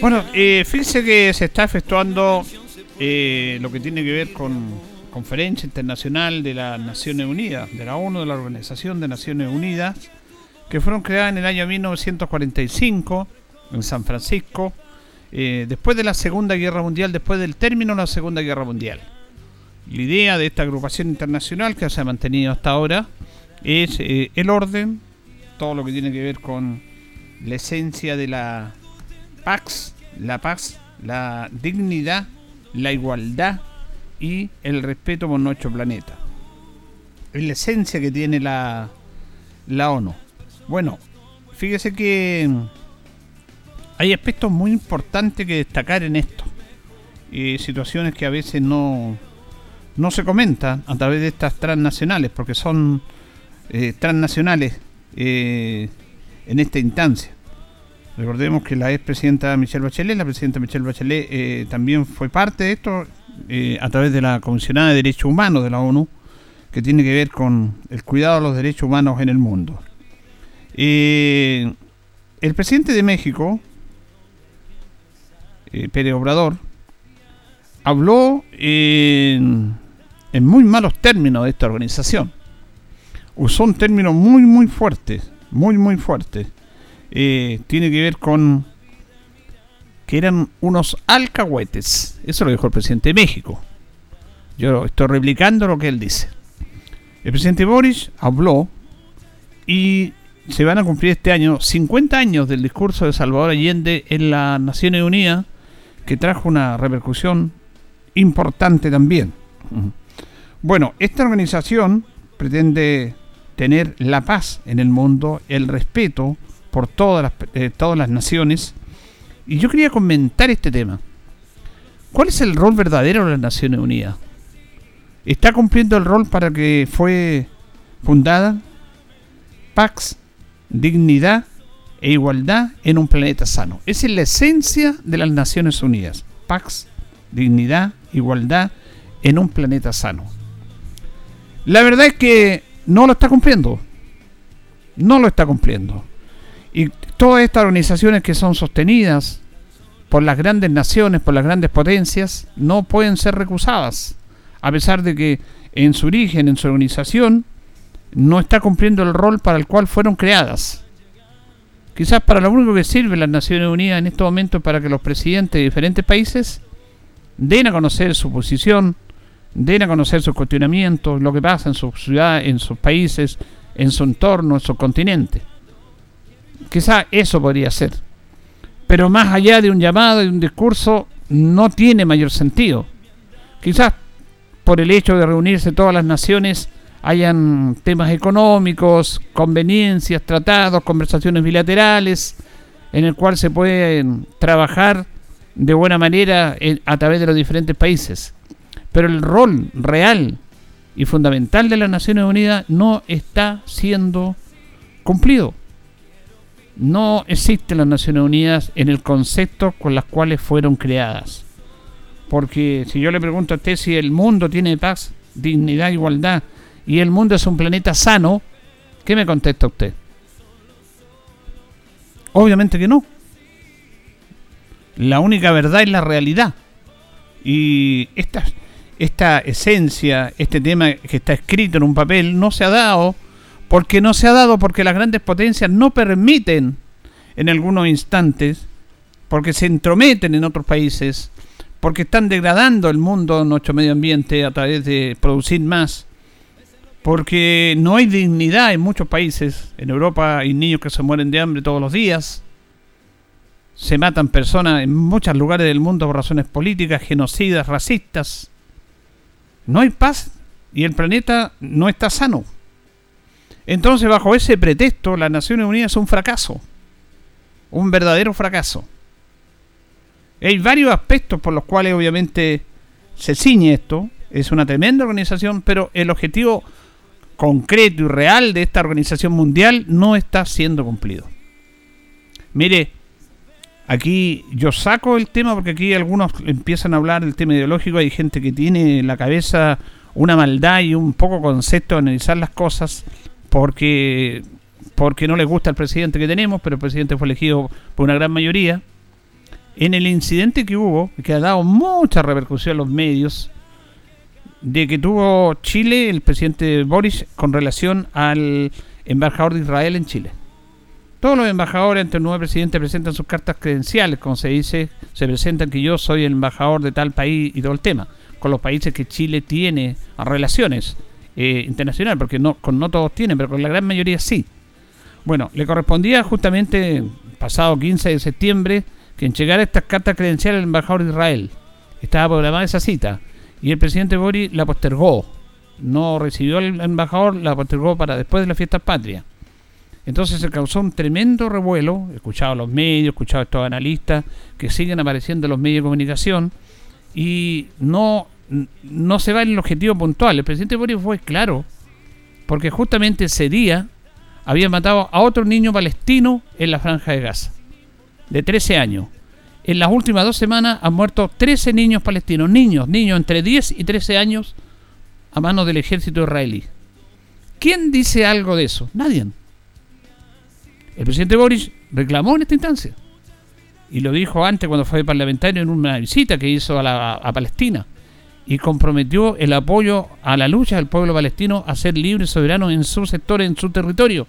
Bueno, eh, fíjense que se está efectuando eh, lo que tiene que ver con Conferencia Internacional de las Naciones Unidas, de la ONU, de la Organización de Naciones Unidas, que fueron creadas en el año 1945 en San Francisco, eh, después de la Segunda Guerra Mundial, después del término de la Segunda Guerra Mundial. La idea de esta agrupación internacional que se ha mantenido hasta ahora es eh, el orden, todo lo que tiene que ver con la esencia de la Pax, la paz, la dignidad, la igualdad y el respeto por nuestro planeta. Es la esencia que tiene la, la ONU. Bueno, fíjese que hay aspectos muy importantes que destacar en esto. Eh, situaciones que a veces no, no se comentan a través de estas transnacionales, porque son eh, transnacionales eh, en esta instancia. Recordemos que la expresidenta Michelle Bachelet, la presidenta Michelle Bachelet eh, también fue parte de esto eh, a través de la Comisionada de Derechos Humanos de la ONU, que tiene que ver con el cuidado de los derechos humanos en el mundo. Eh, el presidente de México, Pérez Obrador, habló en, en muy malos términos de esta organización. Usó un término muy, muy fuerte, muy, muy fuerte eh, tiene que ver con que eran unos alcahuetes. Eso lo dijo el presidente de México. Yo estoy replicando lo que él dice. El presidente Boris habló y se van a cumplir este año 50 años del discurso de Salvador Allende en las Naciones Unidas, que trajo una repercusión importante también. Bueno, esta organización pretende tener la paz en el mundo, el respeto por todas las, eh, todas las naciones. Y yo quería comentar este tema. ¿Cuál es el rol verdadero de las Naciones Unidas? ¿Está cumpliendo el rol para que fue fundada? Pax, dignidad e igualdad en un planeta sano. Esa es la esencia de las Naciones Unidas. Pax, dignidad, igualdad en un planeta sano. La verdad es que no lo está cumpliendo. No lo está cumpliendo. Y todas estas organizaciones que son sostenidas por las grandes naciones, por las grandes potencias, no pueden ser recusadas, a pesar de que en su origen, en su organización, no está cumpliendo el rol para el cual fueron creadas. Quizás para lo único que sirve las Naciones Unidas en este momento para que los presidentes de diferentes países den a conocer su posición, den a conocer sus cuestionamientos, lo que pasa en su ciudad, en sus países, en su entorno, en su continente. Quizá eso podría ser. Pero más allá de un llamado y un discurso, no tiene mayor sentido. Quizás por el hecho de reunirse todas las naciones hayan temas económicos, conveniencias, tratados, conversaciones bilaterales, en el cual se pueden trabajar de buena manera a través de los diferentes países. Pero el rol real y fundamental de las Naciones Unidas no está siendo cumplido no existen las Naciones Unidas en el concepto con las cuales fueron creadas. Porque si yo le pregunto a usted si el mundo tiene paz, dignidad, igualdad y el mundo es un planeta sano, ¿qué me contesta usted? Obviamente que no. La única verdad es la realidad. Y esta, esta esencia, este tema que está escrito en un papel, no se ha dado porque no se ha dado, porque las grandes potencias no permiten en algunos instantes, porque se entrometen en otros países, porque están degradando el mundo, nuestro medio ambiente, a través de producir más, porque no hay dignidad en muchos países. En Europa hay niños que se mueren de hambre todos los días. Se matan personas en muchos lugares del mundo por razones políticas, genocidas, racistas. No hay paz y el planeta no está sano. Entonces, bajo ese pretexto, las Naciones Unidas es un fracaso. Un verdadero fracaso. Hay varios aspectos por los cuales obviamente se ciñe esto. Es una tremenda organización, pero el objetivo concreto y real de esta organización mundial no está siendo cumplido. Mire, aquí yo saco el tema porque aquí algunos empiezan a hablar del tema ideológico. Hay gente que tiene en la cabeza una maldad y un poco concepto de analizar las cosas porque, porque no les gusta el presidente que tenemos, pero el presidente fue elegido por una gran mayoría. En el incidente que hubo, que ha dado mucha repercusión a los medios, de que tuvo Chile, el presidente Boris, con relación al embajador de Israel en Chile. Todos los embajadores ante el nuevo presidente presentan sus cartas credenciales, como se dice, se presentan que yo soy el embajador de tal país y todo el tema, con los países que Chile tiene relaciones eh, internacionales, porque no, con no todos tienen, pero con la gran mayoría sí. Bueno, le correspondía justamente pasado 15 de septiembre que en llegara estas cartas credenciales al embajador de Israel. Estaba programada esa cita y el presidente Boris la postergó. No recibió el embajador, la postergó para después de las fiestas patrias. Entonces se causó un tremendo revuelo, he escuchado a los medios, he escuchado a estos analistas que siguen apareciendo en los medios de comunicación y no, no se va en el objetivo puntual. El presidente Boris fue claro, porque justamente ese día había matado a otro niño palestino en la franja de Gaza, de 13 años en las últimas dos semanas han muerto 13 niños palestinos, niños, niños entre 10 y 13 años a manos del ejército israelí. ¿Quién dice algo de eso? Nadie. El presidente Boris reclamó en esta instancia. Y lo dijo antes cuando fue parlamentario en una visita que hizo a, a Palestina. Y comprometió el apoyo a la lucha del pueblo palestino a ser libre y soberano en su sector, en su territorio.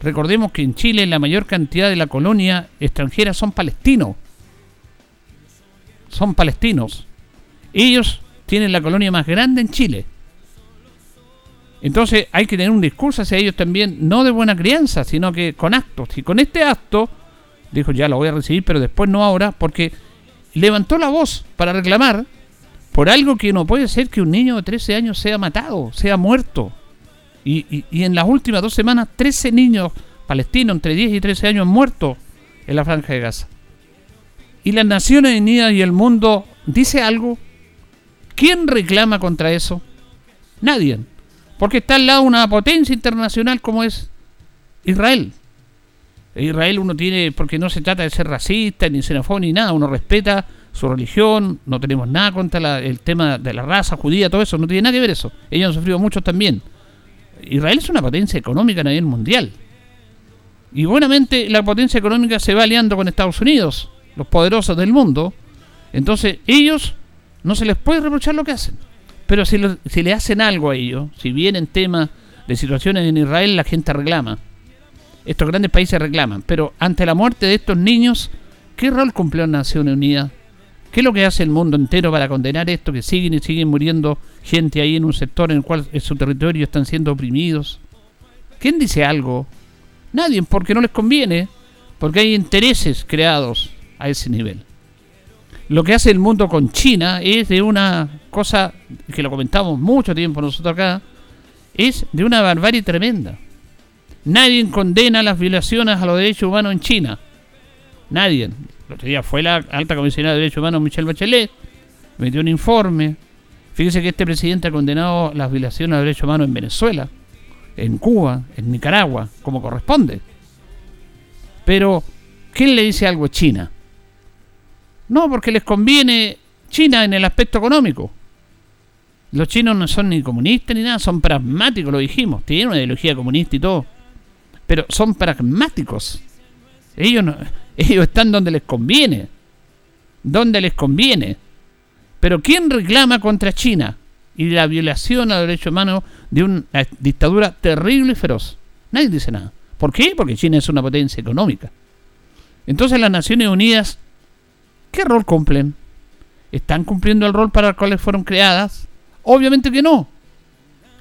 Recordemos que en Chile la mayor cantidad de la colonia extranjera son palestinos son palestinos. Ellos tienen la colonia más grande en Chile. Entonces hay que tener un discurso hacia ellos también, no de buena crianza, sino que con actos. Y con este acto, dijo, ya lo voy a recibir, pero después no ahora, porque levantó la voz para reclamar por algo que no puede ser que un niño de 13 años sea matado, sea muerto. Y, y en las últimas dos semanas, 13 niños palestinos entre 10 y 13 años muertos en la franja de Gaza. ¿Y las Naciones Unidas y el mundo dice algo? ¿Quién reclama contra eso? Nadie. Porque está al lado una potencia internacional como es Israel. Israel uno tiene, porque no se trata de ser racista, ni xenófobo, ni nada, uno respeta su religión, no tenemos nada contra el tema de la raza judía, todo eso, no tiene nada que ver eso. Ellos han sufrido mucho también. Israel es una potencia económica a nivel mundial. Y buenamente la potencia económica se va aliando con Estados Unidos los poderosos del mundo, entonces ellos no se les puede reprochar lo que hacen. Pero si, si le hacen algo a ellos, si vienen temas de situaciones en Israel, la gente reclama. Estos grandes países reclaman. Pero ante la muerte de estos niños, ¿qué rol cumplió Naciones Unidas? ¿Qué es lo que hace el mundo entero para condenar esto? Que siguen y siguen muriendo gente ahí en un sector en el cual su territorio están siendo oprimidos. ¿Quién dice algo? Nadie, porque no les conviene. Porque hay intereses creados a ese nivel. Lo que hace el mundo con China es de una cosa que lo comentamos mucho tiempo nosotros acá, es de una barbarie tremenda. Nadie condena las violaciones a los derechos humanos en China. Nadie. El otro día fue la alta comisionada de derechos humanos Michelle Bachelet, metió un informe. Fíjese que este presidente ha condenado las violaciones los derechos humanos en Venezuela, en Cuba, en Nicaragua, como corresponde. Pero, ¿quién le dice algo a China? No, porque les conviene China en el aspecto económico. Los chinos no son ni comunistas ni nada, son pragmáticos, lo dijimos. Tienen una ideología comunista y todo. Pero son pragmáticos. Ellos, no, ellos están donde les conviene. Donde les conviene. Pero ¿quién reclama contra China y la violación a los derechos humanos de una dictadura terrible y feroz? Nadie dice nada. ¿Por qué? Porque China es una potencia económica. Entonces las Naciones Unidas ¿Qué rol cumplen? ¿Están cumpliendo el rol para el cual fueron creadas? Obviamente que no.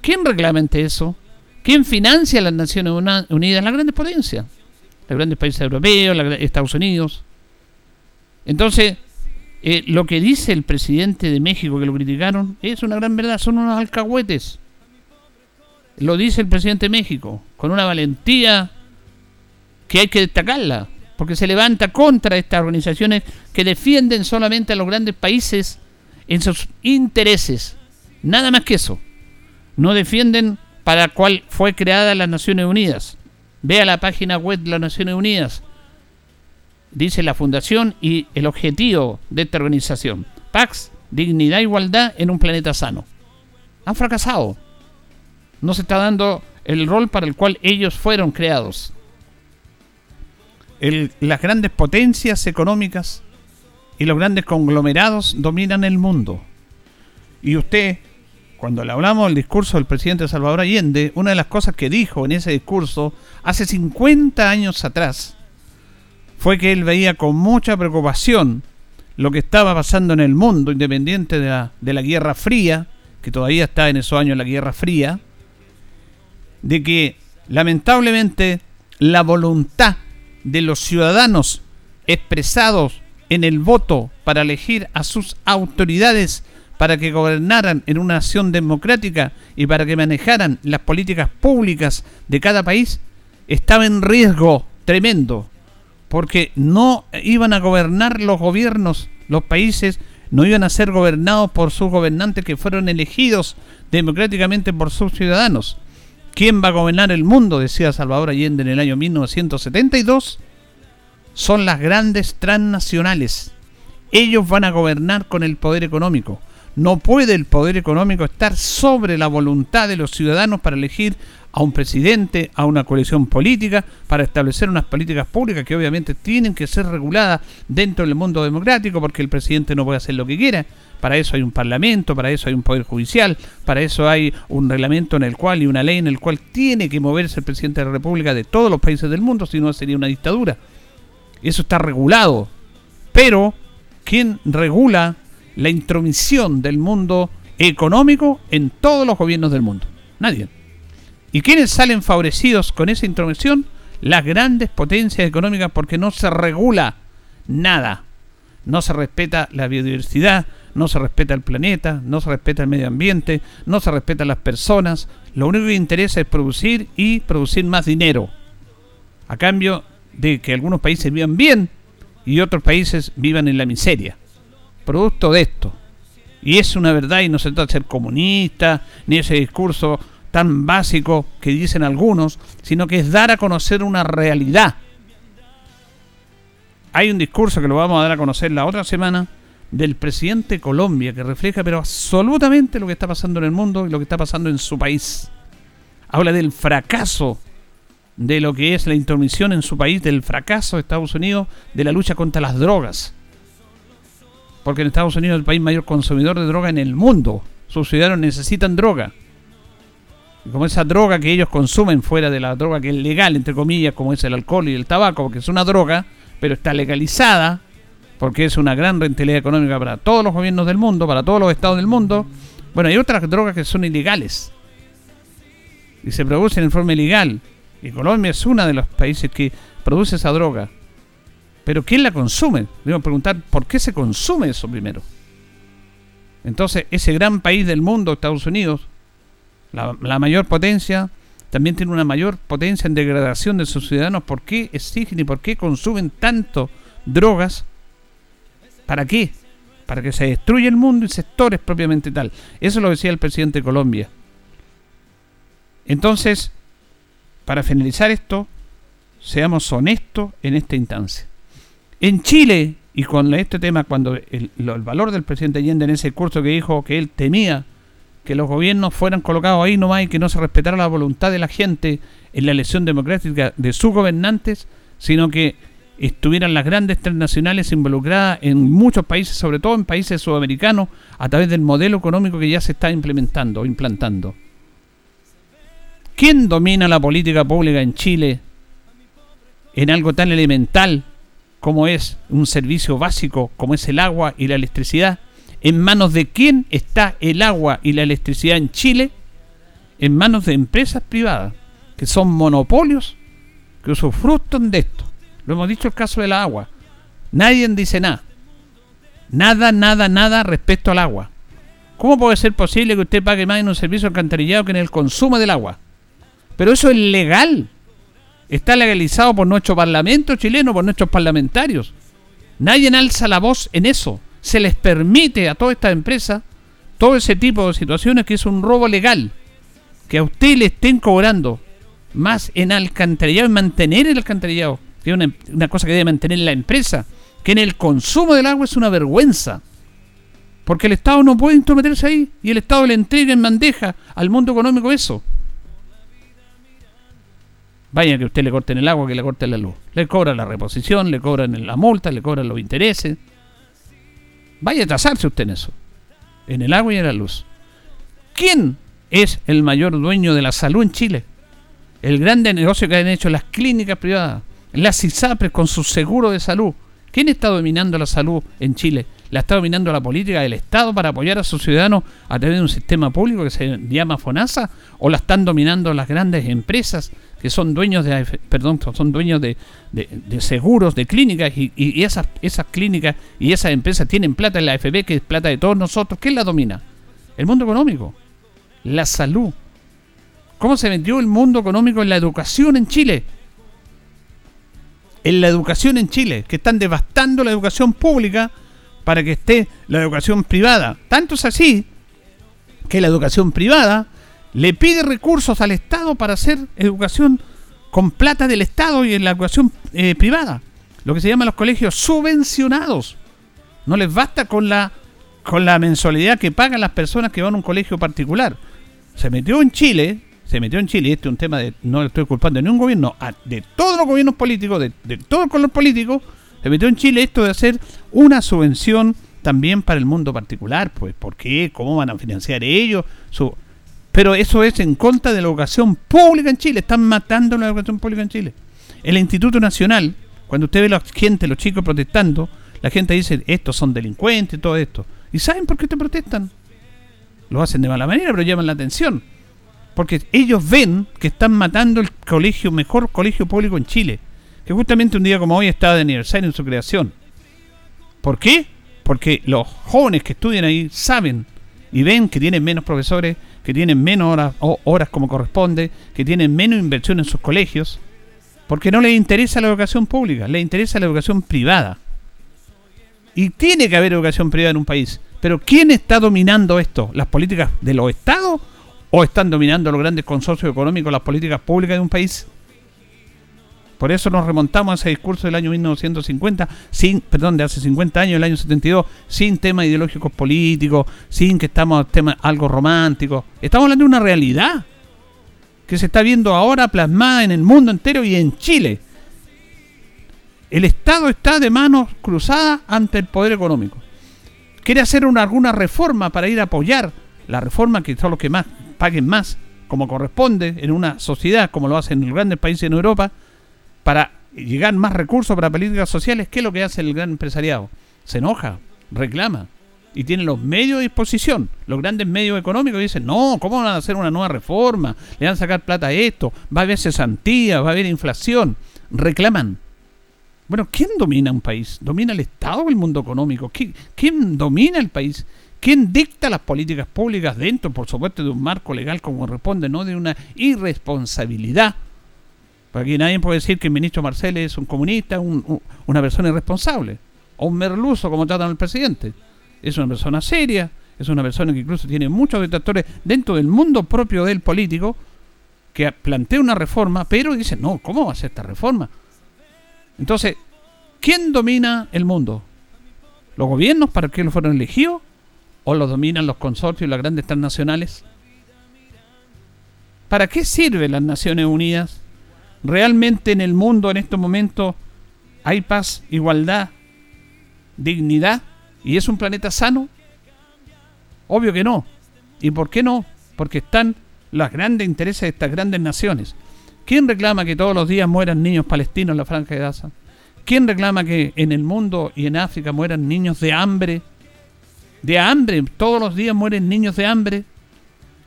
¿Quién reglamenta eso? ¿Quién financia las Naciones Unidas? Las grandes potencias. Los grandes países europeos, Estados Unidos. Entonces, eh, lo que dice el presidente de México, que lo criticaron, es una gran verdad. Son unos alcahuetes. Lo dice el presidente de México, con una valentía que hay que destacarla, porque se levanta contra estas organizaciones que defienden solamente a los grandes países en sus intereses. Nada más que eso. No defienden para cual fue creada las Naciones Unidas. Vea la página web de las Naciones Unidas. Dice la fundación y el objetivo de esta organización. Pax, dignidad e igualdad en un planeta sano. Han fracasado. No se está dando el rol para el cual ellos fueron creados. las grandes potencias económicas y los grandes conglomerados dominan el mundo. Y usted cuando le hablamos del discurso del presidente Salvador Allende, una de las cosas que dijo en ese discurso hace 50 años atrás fue que él veía con mucha preocupación lo que estaba pasando en el mundo, independiente de la, de la Guerra Fría, que todavía está en esos años la Guerra Fría, de que lamentablemente la voluntad de los ciudadanos expresados en el voto para elegir a sus autoridades para que gobernaran en una nación democrática y para que manejaran las políticas públicas de cada país, estaba en riesgo tremendo, porque no iban a gobernar los gobiernos, los países no iban a ser gobernados por sus gobernantes que fueron elegidos democráticamente por sus ciudadanos. ¿Quién va a gobernar el mundo? decía Salvador Allende en el año 1972. Son las grandes transnacionales. Ellos van a gobernar con el poder económico. No puede el poder económico estar sobre la voluntad de los ciudadanos para elegir a un presidente, a una coalición política, para establecer unas políticas públicas que obviamente tienen que ser reguladas dentro del mundo democrático, porque el presidente no puede hacer lo que quiera. Para eso hay un parlamento, para eso hay un poder judicial, para eso hay un reglamento en el cual y una ley en el cual tiene que moverse el presidente de la República de todos los países del mundo, si no sería una dictadura. Eso está regulado. Pero, ¿quién regula la intromisión del mundo económico en todos los gobiernos del mundo. Nadie. ¿Y quiénes salen favorecidos con esa intromisión? Las grandes potencias económicas porque no se regula nada. No se respeta la biodiversidad, no se respeta el planeta, no se respeta el medio ambiente, no se respetan las personas. Lo único que interesa es producir y producir más dinero. A cambio de que algunos países vivan bien y otros países vivan en la miseria producto de esto. Y es una verdad y no se trata de ser comunista, ni ese discurso tan básico que dicen algunos, sino que es dar a conocer una realidad. Hay un discurso que lo vamos a dar a conocer la otra semana del presidente de Colombia que refleja pero absolutamente lo que está pasando en el mundo y lo que está pasando en su país. Habla del fracaso de lo que es la intromisión en su país, del fracaso de Estados Unidos, de la lucha contra las drogas porque en Estados Unidos es el país mayor consumidor de droga en el mundo. Sus ciudadanos necesitan droga. Y como esa droga que ellos consumen fuera de la droga que es legal, entre comillas, como es el alcohol y el tabaco, porque es una droga, pero está legalizada, porque es una gran rentabilidad económica para todos los gobiernos del mundo, para todos los estados del mundo. Bueno, hay otras drogas que son ilegales y se producen en forma ilegal. Y Colombia es uno de los países que produce esa droga. Pero ¿quién la consume? Debemos preguntar por qué se consume eso primero. Entonces, ese gran país del mundo, Estados Unidos, la, mayor potencia, también tiene una mayor potencia en degradación de sus ciudadanos. ¿Por qué exigen y por qué consumen tanto drogas? ¿Para qué? Para que se destruya el mundo y sectores propiamente tal. Eso lo decía el presidente de Colombia. Entonces, para finalizar esto, seamos honestos en esta instancia. En Chile, y con este tema, cuando el, valor del presidente Allende en ese curso que dijo que él temía que los gobiernos fueran colocados ahí nomás y que no se respetara la voluntad de la gente en la elección democrática de sus gobernantes, sino que estuvieran las grandes transnacionales involucradas en muchos países, sobre todo en países sudamericanos, a través del modelo económico que ya se está implementando o implantando. ¿Quién domina la política pública en Chile en algo tan elemental como es un servicio básico como es el agua y la electricidad, en manos de quién está el agua y la electricidad en Chile, en manos de empresas privadas, que son monopolios que usufructan de esto. Lo hemos dicho el caso del agua. Nadie dice nada. Nada, nada, nada respecto al agua. ¿Cómo puede ser posible que usted pague más en un servicio alcantarillado que en el consumo del agua? Pero eso es legal. Está legalizado por nuestro parlamento chileno, por nuestros parlamentarios. Nadie alza la voz en eso. Se les permite a todas estas empresas todo ese tipo de situaciones que es un robo legal. Que a usted le estén cobrando más en alcantarillado, en mantener el alcantarillado, que es una, una cosa que debe mantener la empresa, que en el consumo del agua es una vergüenza. Porque el Estado no puede intrometerse ahí y el Estado le entrega en bandeja al mundo económico eso. Vaya que usted le corten el agua, que le corten la luz. Le cobran la reposición, le cobran la multa, le cobran los intereses. Vaya a tasarse usted en eso. En el agua y en la luz. ¿Quién es el mayor dueño de la salud en Chile? El grande negocio que han hecho las clínicas privadas, las ISAPRES con su seguro de salud. ¿Quién está dominando la salud en Chile? la está dominando la política del Estado para apoyar a sus ciudadanos a través de un sistema público que se llama FONASA o la están dominando las grandes empresas que son dueños de perdón son dueños de, seguros de clínicas y, esas esas clínicas y esas empresas tienen plata en la AFP que es plata de todos nosotros ¿quién la domina? el mundo económico la salud ¿cómo se vendió el mundo económico en la educación en Chile? en la educación en Chile que están devastando la educación pública para que esté la educación privada. Tanto es así que la educación privada le pide recursos al Estado para hacer educación con plata del Estado y en la educación eh, privada. Lo que se llama los colegios subvencionados. No les basta con la, con la mensualidad que pagan las personas que van a un colegio particular. Se metió en Chile, se metió en Chile, y este es un tema de, no le estoy culpando de ningún gobierno, de todos los gobiernos políticos, de, de todo el color político, se metió en Chile esto de hacer una subvención también para el mundo particular, pues, ¿por qué? ¿Cómo van a financiar ellos? Su... Pero eso es en contra de la educación pública en Chile, están matando la educación pública en Chile. El Instituto Nacional, cuando usted ve a la gente, los chicos protestando, la gente dice, estos son delincuentes, todo esto. ¿Y saben por qué te protestan? Lo hacen de mala manera, pero llaman la atención. Porque ellos ven que están matando el colegio, mejor colegio público en Chile que justamente un día como hoy está de aniversario en su creación. ¿Por qué? Porque los jóvenes que estudian ahí saben y ven que tienen menos profesores, que tienen menos horas, horas como corresponde, que tienen menos inversión en sus colegios, porque no les interesa la educación pública, les interesa la educación privada. Y tiene que haber educación privada en un país. Pero ¿quién está dominando esto? ¿Las políticas de los estados? ¿O están dominando los grandes consorcios económicos las políticas públicas de un país? Por eso nos remontamos a ese discurso del año 1950, sin, perdón, de hace 50 años, el año 72, sin temas ideológicos políticos, sin que estamos tema algo romántico. Estamos hablando de una realidad que se está viendo ahora plasmada en el mundo entero y en Chile. El Estado está de manos cruzadas ante el poder económico. Quiere hacer una, alguna reforma para ir a apoyar la reforma que son los que más paguen más, como corresponde en una sociedad como lo hacen en los grandes países en Europa para llegar más recursos para políticas sociales, ¿qué es lo que hace el gran empresariado? Se enoja, reclama y tiene los medios a disposición. Los grandes medios económicos dicen, no, ¿cómo van a hacer una nueva reforma? Le van a sacar plata a esto, va a haber cesantía, va a haber inflación. Reclaman. Bueno, ¿quién domina un país? ¿Domina el Estado o el mundo económico? ¿Quién, domina el país? ¿Quién dicta las políticas públicas dentro, por supuesto, de un marco legal como responde, no de una irresponsabilidad aquí nadie puede decir que el ministro Marcel es un comunista, una persona irresponsable, o un merluzo como tratan al presidente. Es una persona seria, es una persona que incluso tiene muchos detractores dentro del mundo propio del político, que plantea una reforma, pero dice, no, ¿cómo va a ser esta reforma? Entonces, ¿quién domina el mundo? ¿Los gobiernos para qué lo fueron elegidos? ¿O los dominan los consorcios y las grandes transnacionales? ¿Para qué sirven las Naciones Unidas? ¿Realmente en el mundo en estos momentos hay paz, igualdad, dignidad? ¿Y es un planeta sano? Obvio que no. ¿Y por qué no? Porque están los grandes intereses de estas grandes naciones. ¿Quién reclama que todos los días mueran niños palestinos en la franja de Gaza? ¿Quién reclama que en el mundo y en África mueran niños de hambre? De hambre, todos los días mueren niños de hambre.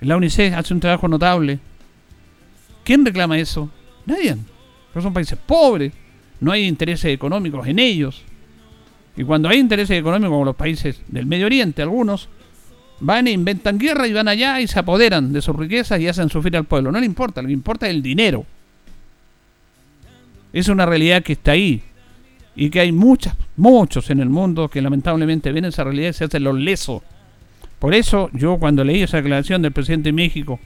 La UNICEF hace un trabajo notable. ¿Quién reclama eso? Nadie. Pero son países pobres. No hay intereses económicos en ellos. Y cuando hay intereses económicos como los países del Medio Oriente, algunos, van e inventan guerra y van allá y se apoderan de sus riquezas y hacen sufrir al pueblo. No le importa, lo que importa es el dinero. Es una realidad que está ahí. Y que hay muchas, muchos en el mundo que lamentablemente ven esa realidad y se hacen los lesos. Por eso yo cuando leí esa declaración del presidente de México,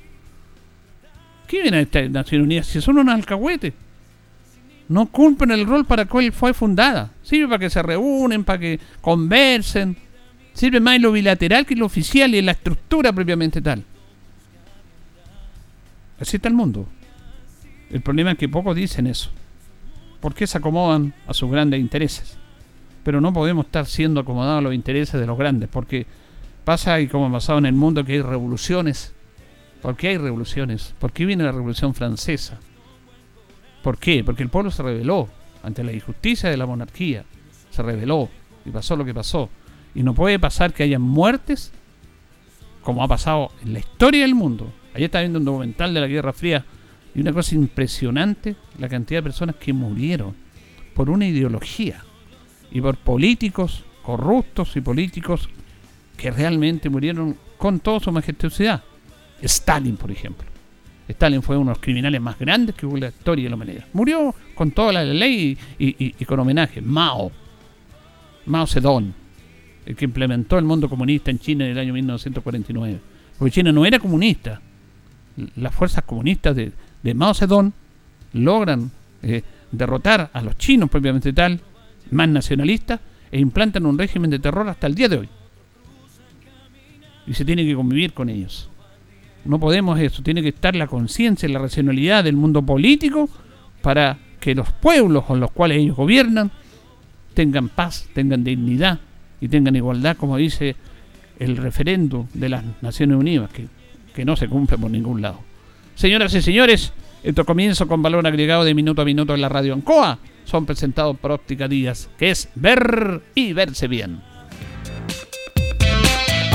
¿qué viene esta Naciones Unidas? Si son unos alcahuetes. No cumplen el rol para el cual fue fundada. Sirve para que se reúnen, para que conversen. Sirve más en lo bilateral que en lo oficial y en la estructura propiamente tal. Así está el mundo. El problema es que pocos dicen eso porque se acomodan a sus grandes intereses. Pero no podemos estar siendo acomodados a los intereses de los grandes, porque pasa y como ha pasado en el mundo que hay revoluciones. ¿Por qué hay revoluciones? ¿Por qué viene la revolución francesa? ¿Por qué? Porque el pueblo se rebeló ante la injusticia de la monarquía. Se rebeló y pasó lo que pasó. Y no puede pasar que haya muertes como ha pasado en la historia del mundo. Ayer estaba viendo un documental de la Guerra Fría y una cosa impresionante, la cantidad de personas que murieron por una ideología y por políticos corruptos y políticos que realmente murieron con toda su majestuosidad. Stalin, por ejemplo. Stalin fue uno de los criminales más grandes que hubo en la historia de la humanidad. Murió con toda la ley y, con homenaje. Mao. Mao Zedong. El que implementó el mundo comunista en China en el año 1949. Porque China no era comunista. Las fuerzas comunistas de, de Mao Zedong logran eh, derrotar a los chinos propiamente tal, más nacionalistas, e implantan un régimen de terror hasta el día de hoy. Y se tiene que convivir con ellos. No podemos eso, tiene que estar la conciencia y la racionalidad del mundo político para que los pueblos con los cuales ellos gobiernan tengan paz, tengan dignidad y tengan igualdad, como dice el referendo de las Naciones Unidas, que, que no se cumple por ningún lado. Señoras y señores, esto comienzo con valor agregado de minuto a minuto en la radio Ancoa. Son presentados por Óptica Díaz, que es ver y verse bien.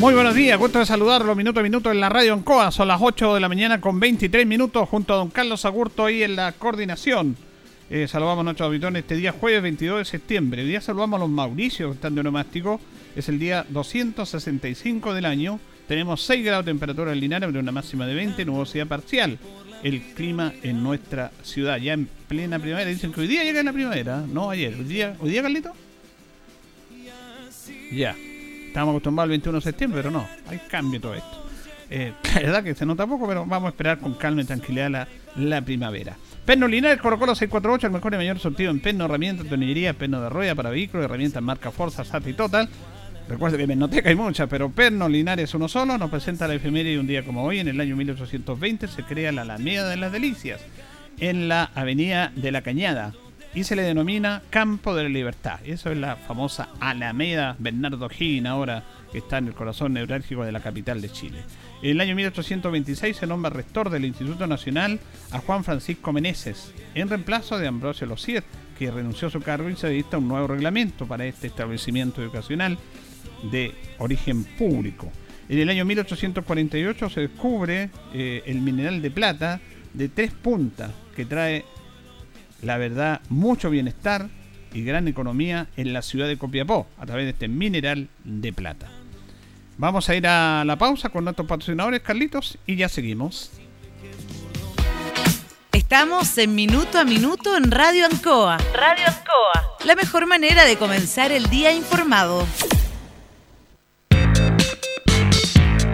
Muy buenos días, gusto de saludarlo minuto a minuto en la radio Ancoa. Son las 8 de la mañana con 23 minutos junto a don Carlos Agurto ahí en la coordinación. Eh, saludamos a nuestros auditores este día jueves 22 de septiembre. Hoy día saludamos a los Mauricios que están de onomástico. Es el día 265 del año. Tenemos 6 grados de temperatura en Linares, pero una máxima de 20, nubosidad parcial el clima en nuestra ciudad, ya en plena primavera. Dicen que hoy día llega la primavera, no ayer. ¿Hoy día, ¿hoy día Carlito? Ya. Estamos acostumbrados al 21 de septiembre, pero no, hay cambio todo esto. Eh, la verdad que se nota poco, pero vamos a esperar con calma y tranquilidad la, la primavera. Perno Linares, Colo Colo 648, el mejor y mayor sortido en perno, herramientas, tonillería, perno de rueda para vehículos, herramientas marca Forza, SAT y Total Recuerde que en Mennoteca hay muchas, pero Perno Linares uno solo nos presenta la efeméride un día como hoy, en el año 1820, se crea la Alameda de las Delicias, en la Avenida de la Cañada, y se le denomina Campo de la Libertad. Eso es la famosa Alameda Bernardo Higgin, ahora que está en el corazón neurálgico de la capital de Chile. En el año 1826 se nombra rector del Instituto Nacional a Juan Francisco Meneses, en reemplazo de Ambrosio Losier, que renunció a su cargo y se dicta un nuevo reglamento para este establecimiento educacional de origen público. En el año 1848 se descubre eh, el mineral de plata de tres puntas que trae, la verdad, mucho bienestar y gran economía en la ciudad de Copiapó a través de este mineral de plata. Vamos a ir a la pausa con nuestros patrocinadores, Carlitos, y ya seguimos. Estamos en Minuto a Minuto en Radio Ancoa. Radio Ancoa. La mejor manera de comenzar el día informado.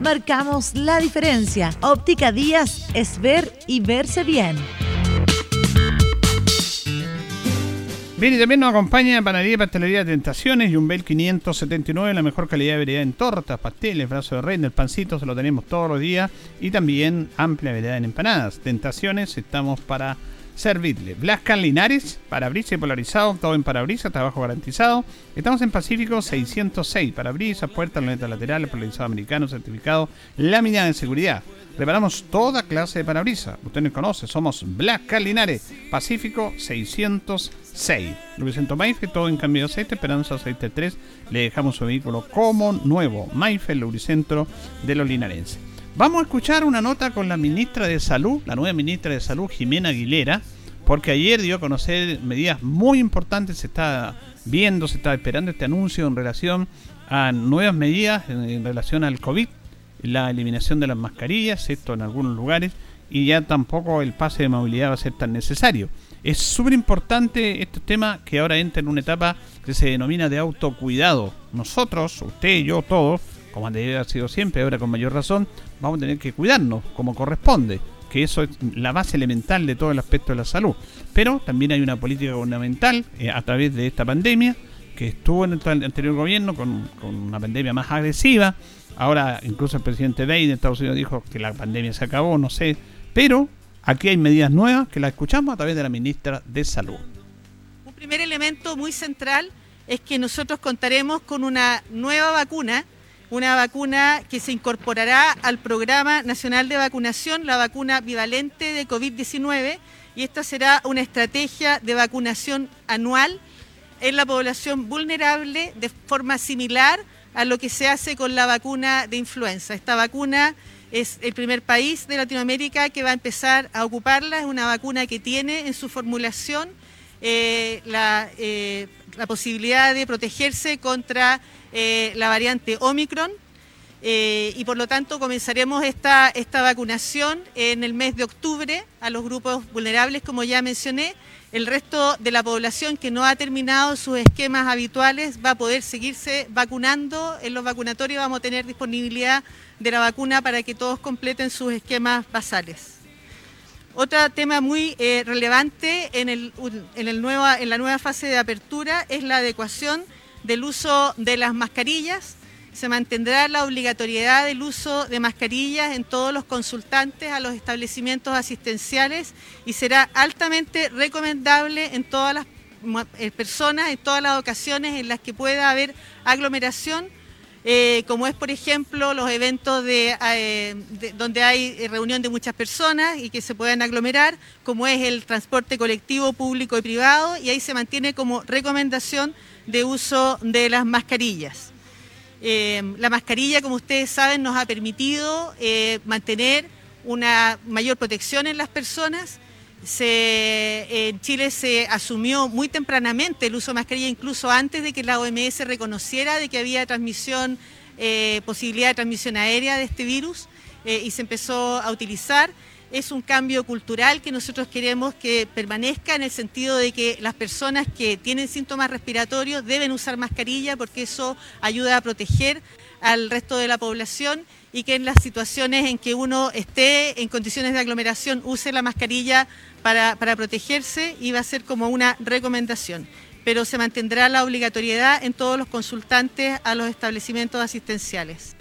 Marcamos la diferencia. Óptica Díaz es ver y verse bien. Bien, y también nos acompaña Panadería y Pastelería Tentaciones y un Bel 579, la mejor calidad de variedad en tortas, pasteles, brazos de reina, el pancito se lo tenemos todos los días y también amplia variedad en empanadas. Tentaciones, estamos para servirle. Blascan Linares, parabrisas polarizado, todo en parabrisas, trabajo garantizado. Estamos en Pacífico 606, parabrisas, puertas, lunetas laterales, polarizado americano, certificado, lámina de seguridad. Reparamos toda clase de parabrisas. Usted nos conoce, somos Blascan Linares, Pacífico 606. Luisento Maife, todo en cambio de aceite, Esperanza aceite 3. Le dejamos su vehículo como nuevo. Maife, el lubricentro de los linarenses. Vamos a escuchar una nota con la ministra de Salud, la nueva ministra de Salud, Jimena Aguilera, porque ayer dio a conocer medidas muy importantes, se está viendo, se está esperando este anuncio en relación a nuevas medidas en, relación al COVID, la eliminación de las mascarillas, esto en algunos lugares, y ya tampoco el pase de movilidad va a ser tan necesario. Es súper importante este tema que ahora entra en una etapa que se denomina de autocuidado. Nosotros, usted, yo, todos, como ha sido siempre, ahora con mayor razón, vamos a tener que cuidarnos como corresponde, que eso es la base elemental de todo el aspecto de la salud. Pero también hay una política gubernamental eh, a través de esta pandemia, que estuvo en el anterior gobierno con, una pandemia más agresiva. Ahora incluso el presidente Biden de Estados Unidos dijo que la pandemia se acabó, no sé. Pero aquí hay medidas nuevas que las escuchamos a través de la ministra de Salud. Un primer elemento muy central es que nosotros contaremos con una nueva vacuna una vacuna que se incorporará al Programa Nacional de Vacunación, la vacuna bivalente de COVID-19, y esta será una estrategia de vacunación anual en la población vulnerable de forma similar a lo que se hace con la vacuna de influenza. Esta vacuna es el primer país de Latinoamérica que va a empezar a ocuparla, es una vacuna que tiene en su formulación eh, eh, la posibilidad de protegerse contra eh, la variante Omicron eh, y por lo tanto comenzaremos esta, esta vacunación en el mes de octubre a los grupos vulnerables, como ya mencioné. El resto de la población que no ha terminado sus esquemas habituales va a poder seguirse vacunando en los vacunatorios. Vamos a tener disponibilidad de la vacuna para que todos completen sus esquemas basales. Otro tema muy eh, relevante en, el, en, el nueva, en la nueva fase de apertura es la adecuación del uso de las mascarillas. Se mantendrá la obligatoriedad del uso de mascarillas en todos los consultantes a los establecimientos asistenciales y será altamente recomendable en todas las eh, personas, en todas las ocasiones en las que pueda haber aglomeración, eh, como es por ejemplo los eventos eh, de, donde hay reunión de muchas personas y que se puedan aglomerar, como es el transporte colectivo público y privado, y ahí se mantiene como recomendación de uso de las mascarillas. Eh, la mascarilla, como ustedes saben, nos ha permitido eh, mantener una mayor protección en las personas. en Chile se asumió muy tempranamente el uso de mascarilla, incluso antes de que la OMS reconociera de que había transmisión, eh, posibilidad de transmisión aérea de este virus y se empezó a utilizar es un cambio cultural que nosotros queremos que permanezca en el sentido de que las personas que tienen síntomas respiratorios deben usar mascarilla porque eso ayuda a proteger al resto de la población y que en las situaciones en que uno esté en condiciones de aglomeración use la mascarilla para, para protegerse y va a ser como una recomendación. Pero se mantendrá la obligatoriedad en todos los consultantes a los establecimientos asistenciales.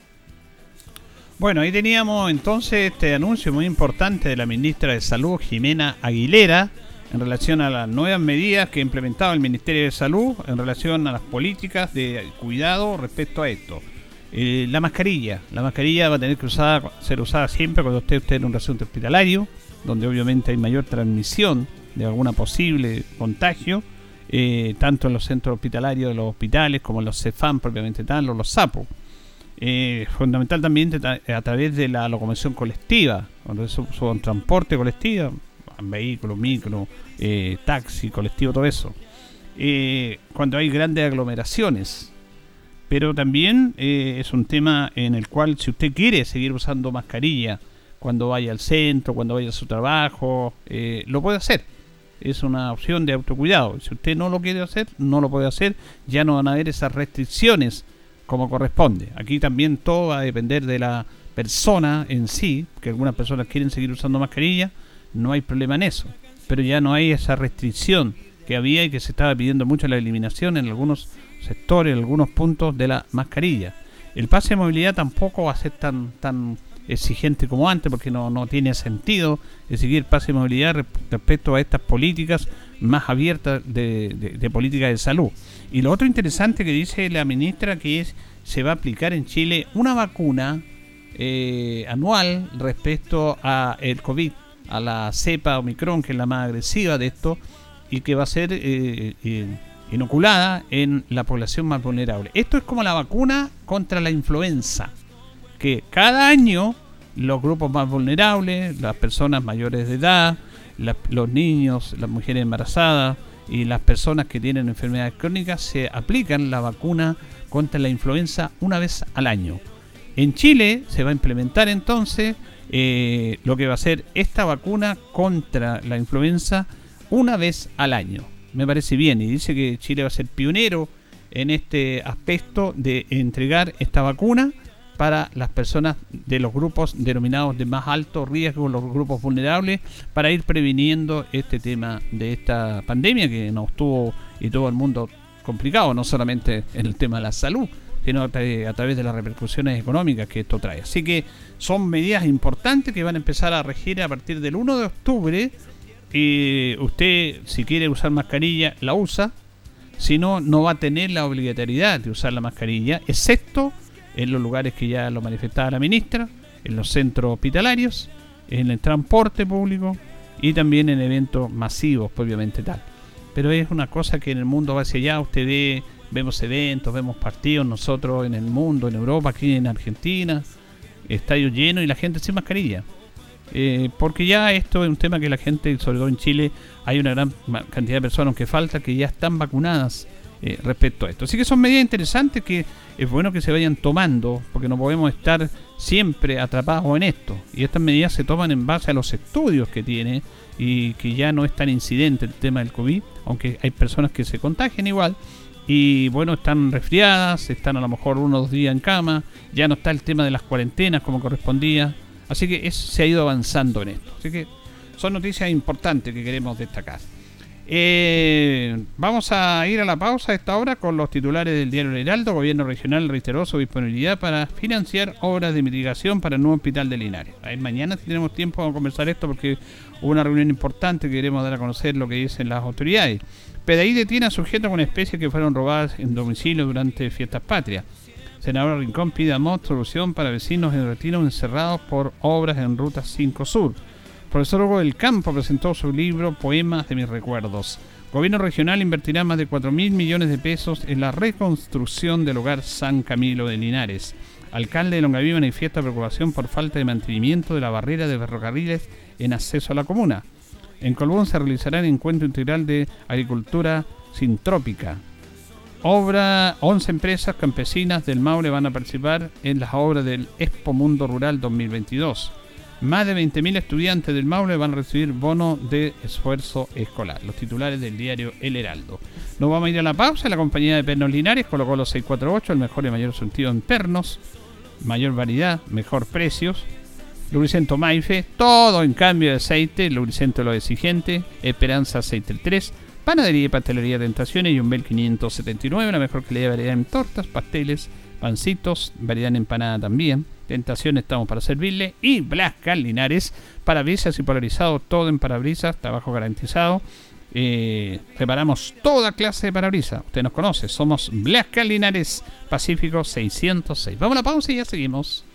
Bueno, ahí teníamos entonces este anuncio muy importante de la ministra de Salud, Jimena Aguilera, en relación a las nuevas medidas que ha implementado el Ministerio de Salud en relación a las políticas de cuidado respecto a esto. Eh, la mascarilla. La mascarilla va a tener que ser usada siempre cuando usted esté en un recinto hospitalario, donde obviamente hay mayor transmisión de alguna posible contagio, eh, tanto en los centros hospitalarios de los hospitales como en los CEFAM propiamente tal, los SAPO. Eh, fundamental también a través de la locomoción colectiva, son transporte colectivo, vehículos, micro, eh, taxi, colectivo, todo eso. Eh, cuando hay grandes aglomeraciones. Pero también es un tema en el cual si usted quiere seguir usando mascarilla cuando vaya al centro, cuando vaya a su trabajo, lo puede hacer. Es una opción de autocuidado. Si usted no lo quiere hacer, no lo puede hacer. Ya no van a haber esas restricciones como corresponde. Aquí también todo va a depender de la persona en sí, que algunas personas quieren seguir usando mascarilla, no hay problema en eso, pero ya no hay esa restricción que había y que se estaba pidiendo mucho la eliminación en algunos sectores, en algunos puntos de la mascarilla. El pase de movilidad tampoco va a ser tan tan exigente como antes porque no, no tiene sentido el pase de movilidad respecto a estas políticas más abiertas de, de, de política de salud. Y lo otro interesante que dice la ministra que es se va a aplicar en Chile una vacuna eh, anual respecto a el COVID, a la cepa Omicron, que es la más agresiva de esto, y que va a ser eh, eh, inoculada en la población más vulnerable. Esto es como la vacuna contra la influenza, que cada año los grupos más vulnerables, las personas mayores de edad, los niños, las mujeres embarazadas, y las personas que tienen enfermedades crónicas se aplican la vacuna contra la influenza una vez al año. En Chile se va a implementar entonces eh, lo que va a ser esta vacuna contra la influenza una vez al año. Me parece bien y dice que Chile va a ser pionero en este aspecto de entregar esta vacuna para las personas de los grupos denominados de más alto riesgo, los grupos vulnerables, para ir previniendo este tema de esta pandemia que nos tuvo y todo el mundo complicado, no solamente en el tema de la salud, sino a, través de las repercusiones económicas que esto trae. Así que son medidas importantes que van a empezar a regir a partir del 1 de octubre. Y usted, si quiere usar mascarilla, la usa. Si no, no va a tener la obligatoriedad de usar la mascarilla, excepto en los lugares que ya lo manifestaba la ministra, en los centros hospitalarios, en el transporte público y también en eventos masivos, obviamente tal. Pero es una cosa que en el mundo va hacia allá, usted ve, vemos eventos, vemos partidos, nosotros en el mundo, en Europa, aquí en Argentina, estadios llenos y la gente sin mascarilla. Eh, porque ya esto es un tema que la gente, sobre todo en Chile, hay una gran cantidad de personas que falta que ya están vacunadas eh, respecto a esto. Así que son medidas interesantes que es bueno que se vayan tomando, porque no podemos estar siempre atrapados en esto. Y estas medidas se toman en base a los estudios que tiene y que ya no es tan incidente el tema del COVID, aunque hay personas que se contagian igual. Y bueno, están resfriadas, están a lo mejor uno o dos días en cama, ya no está el tema de las cuarentenas como correspondía. Así que se ha ido avanzando en esto. Así que son noticias importantes que queremos destacar. Eh, vamos a ir a la pausa a esta hora con los titulares del diario Heraldo. Gobierno regional reiteró su disponibilidad para financiar obras de mitigación para el nuevo hospital de Linares. mañana tenemos tiempo de conversar esto porque hubo una reunión importante que queremos dar a conocer lo que dicen las autoridades. PDI detiene a sujetos con especies que fueron robadas en domicilio durante fiestas patrias. Senador Rincón pide a solución para vecinos en retiro encerrados por obras en Ruta 5 Sur profesor Hugo del Campo presentó su libro Poemas de mis recuerdos. Gobierno regional invertirá más de 4 mil millones de pesos en la reconstrucción del hogar San Camilo de Linares. Alcalde de Longaví manifiesta preocupación por falta de mantenimiento de la barrera de ferrocarriles en acceso a la comuna. En Colbún se realizará el encuentro integral de agricultura sintrópica. Obra, 11 empresas campesinas del Maule van a participar en las obras del Expo Mundo Rural 2022. Más de 20.000 estudiantes del Maule van a recibir bono de esfuerzo escolar. Los titulares del diario El Heraldo. Nos vamos a ir a la pausa. La compañía de pernos Linares colocó los 648, el mejor y mayor sentido en pernos, mayor variedad, mejor precios. Lubricento Maife, todo en cambio de aceite, lubricento lo exigente, Esperanza Aceite 3, Panadería y Pastelería Tentaciones y un Bel 579, la mejor calidad de variedad en tortas, pasteles, pancitos, variedad en empanada también. Tentación estamos para servirle. Y Blasca Linares, parabrisas y polarizado, todo en parabrisas, trabajo garantizado. Eh, reparamos toda clase de parabrisas. Usted nos conoce, somos Blasca Linares Pacífico 606. Vamos a la pausa y ya seguimos.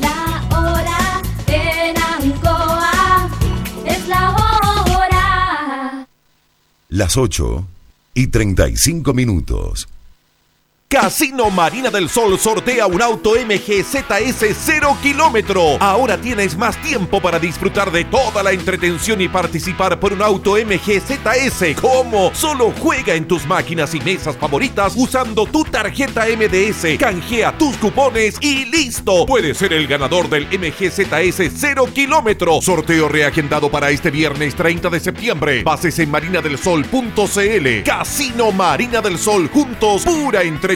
La hora en Ancoa es la hora. Las 8 y 35 minutos. Casino Marina del Sol sortea un auto MGZS 0 kilómetro. Ahora tienes más tiempo para disfrutar de toda la entretención y participar por un auto MGZS. ¿Cómo? Solo juega en tus máquinas y mesas favoritas usando tu tarjeta MDS. Canjea tus cupones y listo. Puedes ser el ganador del MGZS 0 kilómetro. Sorteo reagendado para este viernes 30 de septiembre. Bases en marinadelsol.cl. Casino Marina del Sol. Juntos, pura entretención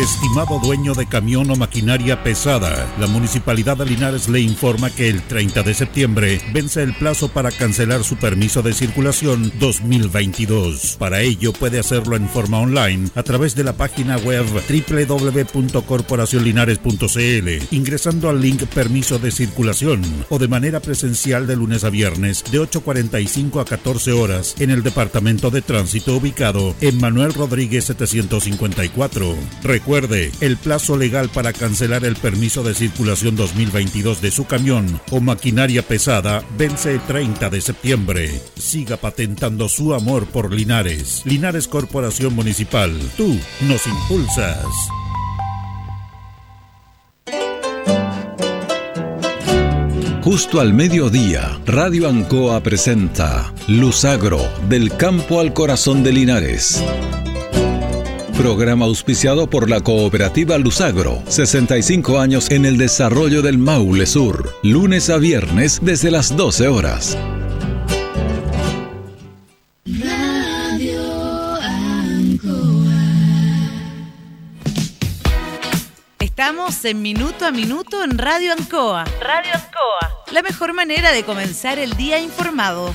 Estimado dueño de camión o maquinaria pesada, la Municipalidad de Linares le informa que el 30 de septiembre vence el plazo para cancelar su permiso de circulación 2022. Para ello puede hacerlo en forma online a través de la página web www.corporacionlinares.cl, ingresando al link permiso de circulación o de manera presencial de lunes a viernes de 8.45 a 14 horas en el Departamento de Tránsito ubicado en Manuel Rodríguez 754. Recuerde, el plazo legal para cancelar el permiso de circulación 2022 de su camión o maquinaria pesada vence el 30 de septiembre. Siga patentando su amor por Linares. Linares Corporación Municipal. Tú nos impulsas. Justo al mediodía, Radio Ancoa presenta Luzagro, del campo al corazón de Linares. Programa auspiciado por la cooperativa Luzagro. 65 años en el desarrollo del Maule Sur. Lunes a viernes desde las 12 horas. Estamos en Minuto a Minuto en Radio Ancoa. Radio Ancoa. La mejor manera de comenzar el día informado.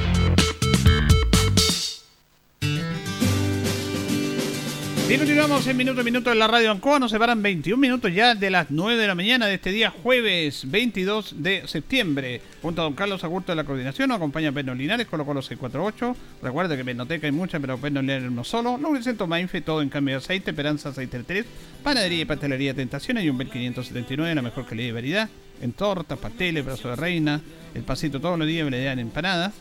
Bien, continuamos en minuto a minuto en la radio Ancoa. Nos separan 21 minutos ya de las 9 de la mañana de este día jueves 22 de septiembre. Junto a don Carlos Agurto de la coordinación, nos acompaña Perno Linares, Colo Colo 648. Recuerde que Penoteca hay muchas, pero Perno Linares no solo. Lubricento Mainfe, todo en cambio de aceite, Esperanza Aceite 3, Panadería y Pastelería Tentaciones y un Bel 579, la mejor calidad y variedad. En tortas, pasteles, brazo de reina, el pasito todos los días, variedad en empanadas.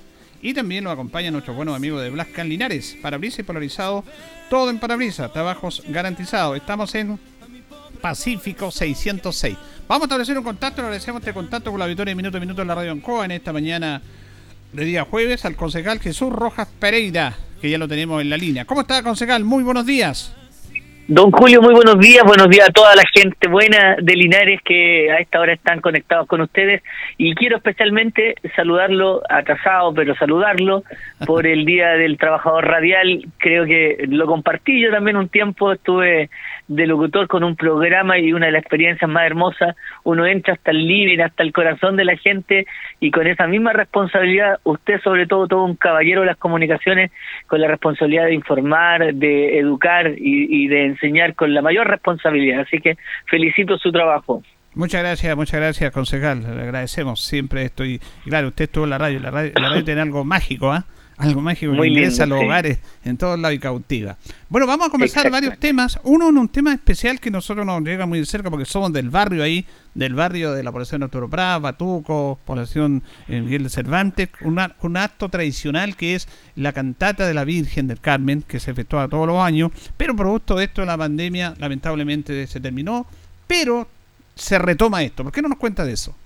Y también nos acompaña nuestro buenos amigos de Blascan Linares, parabrisas y polarizado, todo en parabrisas, trabajos garantizados. Estamos en Pacífico 606. Vamos a establecer un contacto, agradecemos este contacto con la victoria de Minuto a Minuto en la Radio Ancoa en esta mañana de día jueves al concejal Jesús Rojas Pereira, que ya lo tenemos en la línea. ¿Cómo está, concejal? Muy buenos días. Don Julio, muy buenos días, buenos días a toda la gente buena de Linares que a esta hora están conectados con ustedes. Y quiero especialmente saludarlo, atrasado, pero saludarlo por el Día del Trabajador Radial, creo que lo compartí yo también un tiempo, estuve de locutor con un programa y una de las experiencias más hermosas, uno entra hasta el living, hasta el corazón de la gente y con esa misma responsabilidad, usted sobre todo, todo un caballero de las comunicaciones, con la responsabilidad de informar, de educar y, y de enseñar con la mayor responsabilidad. Así que felicito su trabajo. Muchas gracias, muchas gracias, concejal. Le agradecemos siempre esto. Y claro, usted estuvo en la radio. La radio, la radio tiene algo mágico, ¿ah? Algo mágico Muy que ingresa a los sí. hogares en todos lados y cautiva. Bueno, vamos a comenzar varios temas. Uno en un tema especial que nosotros nos llega muy de cerca porque somos del barrio ahí, del barrio de la población de Arturo Prat, Batuco, población eh, Miguel de Cervantes, una- un acto tradicional que es la cantata de la Virgen del Carmen, que se efectúa todos los años, pero producto de esto la pandemia lamentablemente se terminó, pero se retoma esto. ¿Por qué no nos cuenta de eso?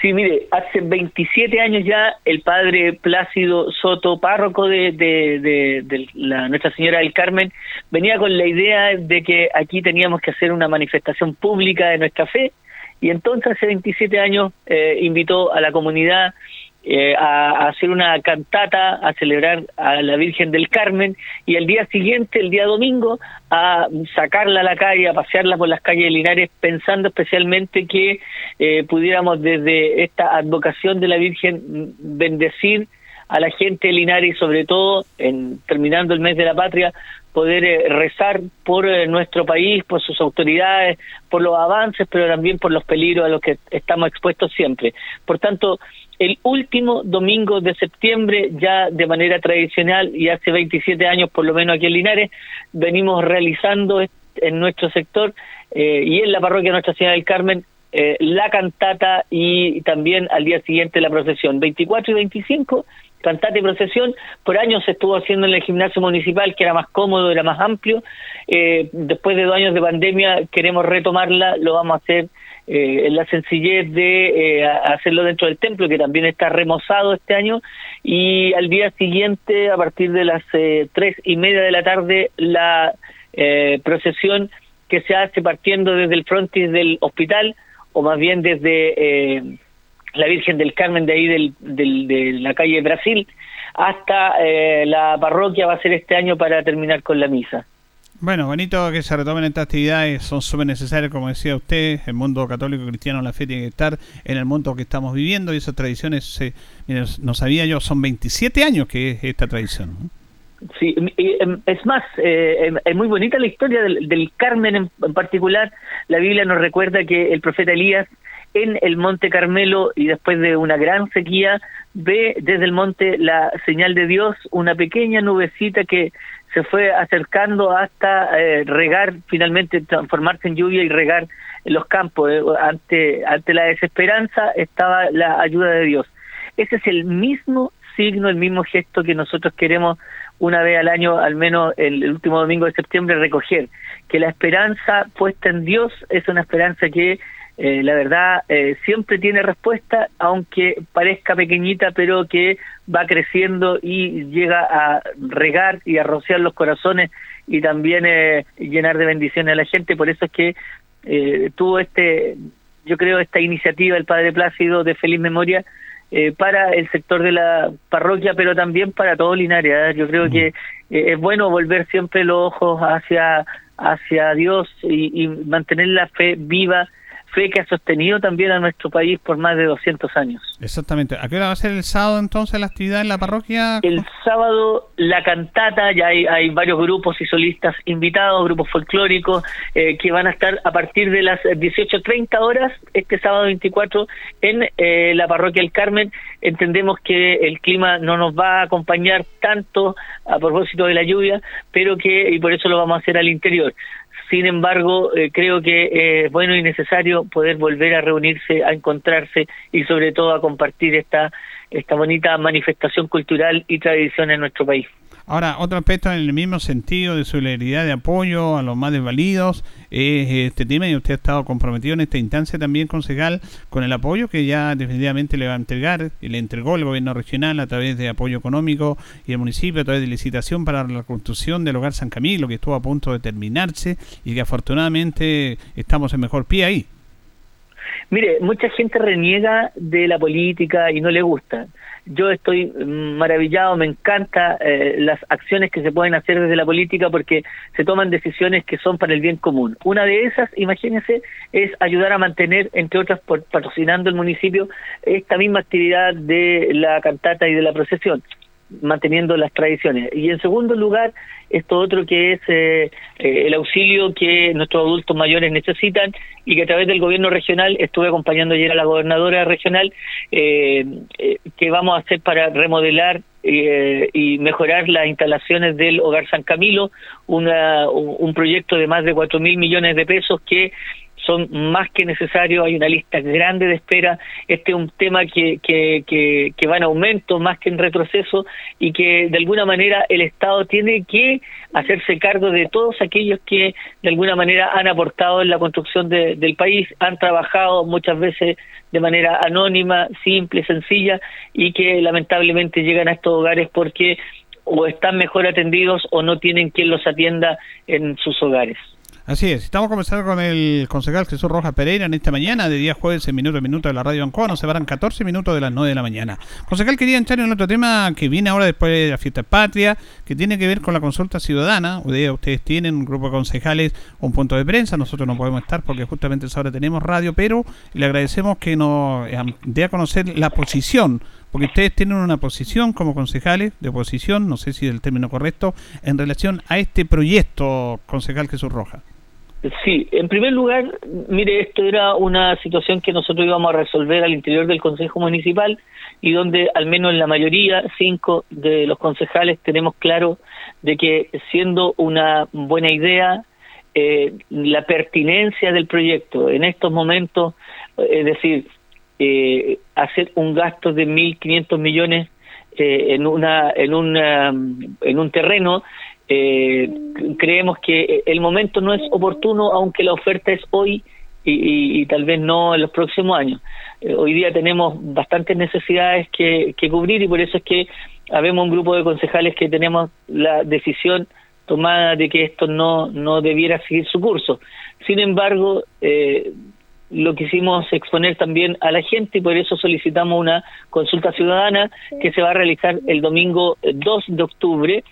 Sí, mire, hace 27 años ya el padre Plácido Soto, párroco de, de, de- de la Nuestra Señora del Carmen, venía con la idea de que aquí teníamos que hacer una manifestación pública de nuestra fe. Y entonces hace 27 años eh, invitó a la comunidad eh, a, hacer una cantata, a celebrar a la Virgen del Carmen y el día siguiente, el día domingo, a sacarla a la calle, a pasearla por las calles de Linares, pensando especialmente que eh, pudiéramos desde esta advocación de la Virgen bendecir a la gente de Linares y sobre todo, en, terminando el mes de la patria, poder eh, rezar por eh, nuestro país, por sus autoridades, por los avances, pero también por los peligros a los que estamos expuestos siempre. Por tanto, el último domingo de septiembre, ya de manera tradicional y hace 27 años por lo menos aquí en Linares, venimos realizando en nuestro sector eh, y en la parroquia Nuestra Señora del Carmen eh, la cantata y también al día siguiente la procesión. 24 y 25, cantata y procesión. Por años se estuvo haciendo en el gimnasio municipal, que era más cómodo, era más amplio. Eh, después de dos años de pandemia queremos retomarla, lo vamos a hacer eh, en la sencillez de eh, hacerlo dentro del templo, que también está remozado este año, y al día siguiente, a partir de las eh, tres y media de la tarde, la eh, procesión que se hace partiendo desde el frontis del hospital, o más bien desde eh, la Virgen del Carmen de ahí del, del- de la calle Brasil, hasta eh, la parroquia va a ser este año para terminar con la misa. Bueno, bonito que se retomen estas actividades, son súper necesarias, como decía usted, el mundo católico cristiano, la fe tiene que estar en el mundo que estamos viviendo y esas tradiciones, se, mire, no sabía yo, son 27 años que es esta tradición. ¿no? Sí, em, es más, eh, em, es muy bonita la historia del, del Carmen en, en particular. La Biblia nos recuerda que el profeta Elías en el monte Carmelo y después de una gran sequía ve desde el monte la señal de Dios, una pequeña nubecita que se fue acercando hasta eh, regar, finalmente transformarse en lluvia y regar los campos. Eh, Ante, ante la desesperanza estaba la ayuda de Dios. Ese es el mismo signo, el mismo gesto que nosotros queremos una vez al año, al menos el, último domingo de septiembre, recoger. Que la esperanza puesta en Dios es una esperanza que eh, la verdad eh, siempre tiene respuesta, aunque parezca pequeñita, pero que va creciendo y llega a regar y a rociar los corazones y también eh, llenar de bendiciones a la gente. Por eso es que eh, tuvo este, yo creo, esta iniciativa el Padre Plácido de Feliz Memoria eh, para el sector de la parroquia, pero también para todo Linares. ¿eh? Yo creo que es bueno volver siempre los ojos hacia, hacia Dios y, y mantener la fe viva fe que ha sostenido también a nuestro país por más de 200 años. Exactamente. ¿A qué hora va a ser el sábado entonces la actividad en la parroquia? El sábado la cantata, ya hay, hay varios grupos y solistas invitados, grupos folclóricos, eh, que van a estar a partir de las 18.30 horas este sábado 24 en eh, la parroquia El Carmen. Entendemos que el clima no nos va a acompañar tanto a propósito de la lluvia, pero que, y por eso lo vamos a hacer al interior. Sin embargo, eh, creo que eh, es bueno y necesario poder volver a reunirse, a encontrarse y sobre todo a compartir esta, esta bonita manifestación cultural y tradición en nuestro país. Ahora, otro aspecto en el mismo sentido de solidaridad, de apoyo a los más desvalidos, es este tema y usted ha estado comprometido en esta instancia también, concejal, con el apoyo que ya definitivamente le va a entregar y le entregó el gobierno regional a través de apoyo económico y el municipio a través de licitación para la construcción del hogar San Camilo, que estuvo a punto de terminarse y que afortunadamente estamos en mejor pie ahí. Mire, mucha gente reniega de la política y no le gusta. Yo estoy maravillado, me encanta eh, las acciones que se pueden hacer desde la política porque se toman decisiones que son para el bien común. Una de esas, imagínense, es ayudar a mantener, entre otras, patrocinando el municipio, esta misma actividad de la cantata y de la procesión manteniendo las tradiciones. Y en segundo lugar, esto otro que es eh, eh, el auxilio que nuestros adultos mayores necesitan y que a través del gobierno regional estuve acompañando ayer a la gobernadora regional eh, que vamos a hacer para remodelar y mejorar las instalaciones del Hogar San Camilo, una, un proyecto de más de cuatro mil millones de pesos que son más que necesarios, hay una lista grande de espera, este es un tema que, que, que, va en aumento más que en retroceso y que de alguna manera el Estado tiene que hacerse cargo de todos aquellos que de alguna manera han aportado en la construcción del país, han trabajado muchas veces de manera anónima, simple, sencilla y que lamentablemente llegan a estos hogares porque o están mejor atendidos o no tienen quien los atienda en sus hogares. Así es, estamos comenzando con el concejal Jesús Rojas Pereira en esta mañana, de día jueves en minuto a minuto de la radio Ancoa, nos separan 14 minutos de las 9 de la mañana. Concejal, quería entrar en otro tema que viene ahora después de la fiesta patria, que tiene que ver con la consulta ciudadana. Ustedes tienen un grupo de concejales, un punto de prensa, nosotros no podemos estar porque justamente ahora tenemos radio, pero le agradecemos que nos eh, dé a conocer la posición porque ustedes tienen una posición como concejales de oposición, no sé si es el término correcto, en relación a este proyecto, concejal Jesús Rojas. Sí, en primer lugar, mire, esto era una situación que nosotros íbamos a resolver al interior del Consejo Municipal y donde al menos la mayoría, cinco de los concejales, tenemos claro de que siendo una buena idea, eh, la pertinencia del proyecto en estos momentos, es decir, eh, hacer un gasto de 1.500 millones eh, en una en una en un terreno eh, creemos que el momento no es oportuno, aunque la oferta es hoy y, tal vez no en los próximos años. Eh, hoy día tenemos bastantes necesidades que, cubrir y por eso es que habemos un grupo de concejales que tenemos la decisión tomada de que esto no, no debiera seguir su curso. Sin embargo, eh, lo quisimos exponer también a la gente y por eso solicitamos una consulta ciudadana que se va a realizar el domingo 2 de octubre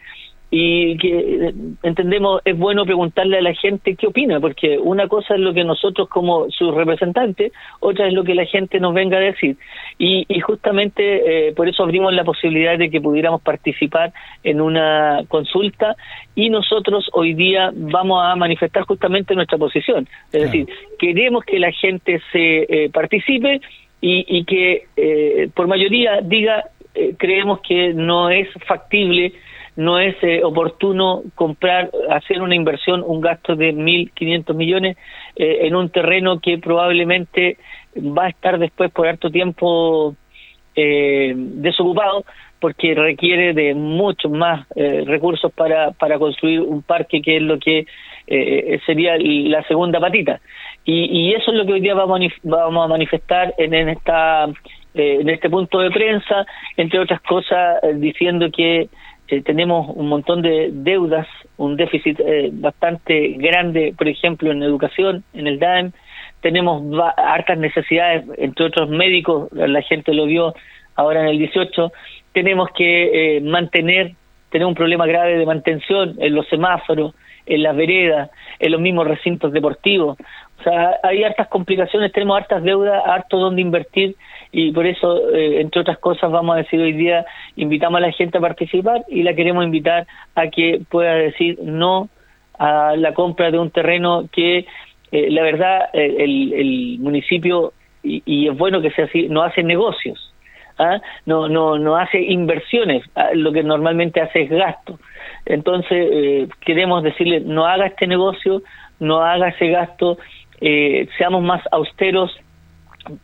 y que entendemos es bueno preguntarle a la gente qué opina, porque una cosa es lo que nosotros como sus representantes, otra es lo que la gente nos venga a decir. Y, y justamente eh, por eso abrimos la posibilidad de que pudiéramos participar en una consulta y nosotros hoy día vamos a manifestar justamente nuestra posición. Es decir, queremos que la gente se eh, participe y, y que eh, por mayoría diga, creemos que no es factible no es eh, oportuno comprar, hacer una inversión, un gasto de 1.500 millones eh, en un terreno que probablemente va a estar después por harto tiempo eh, desocupado porque requiere de muchos más recursos para, para construir un parque que es lo que sería la segunda patita. Y, y, eso es lo que hoy día vamos a, vamos a manifestar en, en esta en este punto de prensa, entre otras cosas, diciendo que eh, tenemos un montón de deudas, un déficit eh, bastante grande, por ejemplo, en educación, en el DAEM, tenemos hartas necesidades, entre otros médicos, la gente lo vio ahora en el 18, tenemos que eh, mantener, tener un problema grave de mantención en los semáforos, en las veredas, en los mismos recintos deportivos. O sea, hay hartas complicaciones, tenemos hartas deudas, harto donde invertir y por eso, eh, entre otras cosas, vamos a decir hoy día, invitamos a la gente a participar y la queremos invitar a que pueda decir no a la compra de un terreno que, eh, la verdad, eh, el, municipio, y, es bueno que sea así, no hace negocios, ¿ah? no, no, no hace inversiones, ah, lo que normalmente hace es gasto. Entonces, queremos decirle, no haga este negocio, no haga ese gasto, seamos más austeros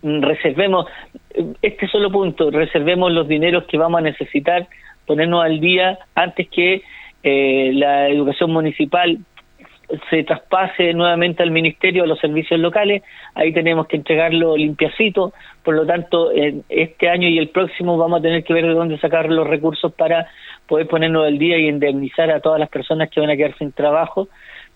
reservemos, este solo punto, reservemos los dineros que vamos a necesitar ponernos al día antes que eh, la educación municipal se traspase nuevamente al ministerio a los servicios locales, ahí tenemos que entregarlo limpiacito, por lo tanto, en este año y el próximo vamos a tener que ver de dónde sacar los recursos para poder ponernos al día y indemnizar a todas las personas que van a quedar sin trabajo,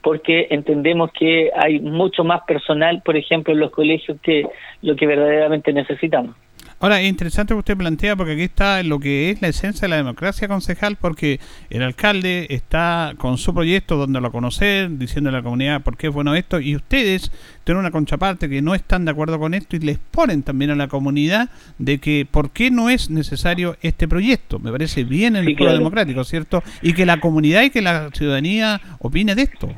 porque entendemos que hay mucho más personal, por ejemplo, en los colegios que lo que verdaderamente necesitamos. Ahora, es interesante que usted plantea, porque aquí está lo que es la esencia de la democracia concejal, porque el alcalde está con su proyecto donde lo conocer, diciendo a la comunidad por qué es bueno esto, y ustedes tienen una contraparte que no están de acuerdo con esto y les ponen también a la comunidad de que por qué no es necesario este proyecto. Me parece bien en el pueblo democrático, ¿cierto? Y que la comunidad y que la ciudadanía opine de esto.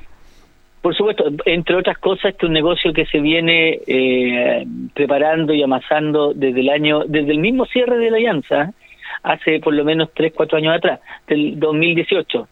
Por supuesto, entre otras cosas, este es un negocio que se viene eh, preparando y amasando desde el año, desde el mismo cierre de la alianza, hace por lo menos tres, cuatro años atrás, del 2018.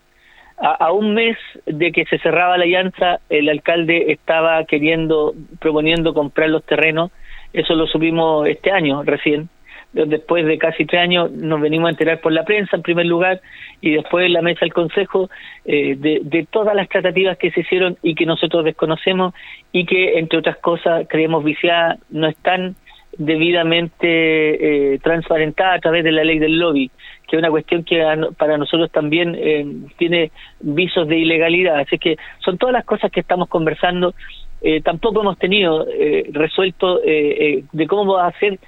A, a, un mes de que se cerraba la alianza, el alcalde estaba queriendo, proponiendo comprar los terrenos. Eso lo subimos este año recién después de casi tres años nos venimos a enterar por la prensa en primer lugar y después en la mesa del Consejo eh, de, de, todas las tratativas que se hicieron y que nosotros desconocemos y que entre otras cosas creemos viciadas no están debidamente eh, transparentadas a través de la ley del lobby que es una cuestión que para nosotros también eh, tiene visos de ilegalidad. Así que son todas las cosas que estamos conversando. Eh, tampoco hemos tenido eh, resuelto de cómo va a ser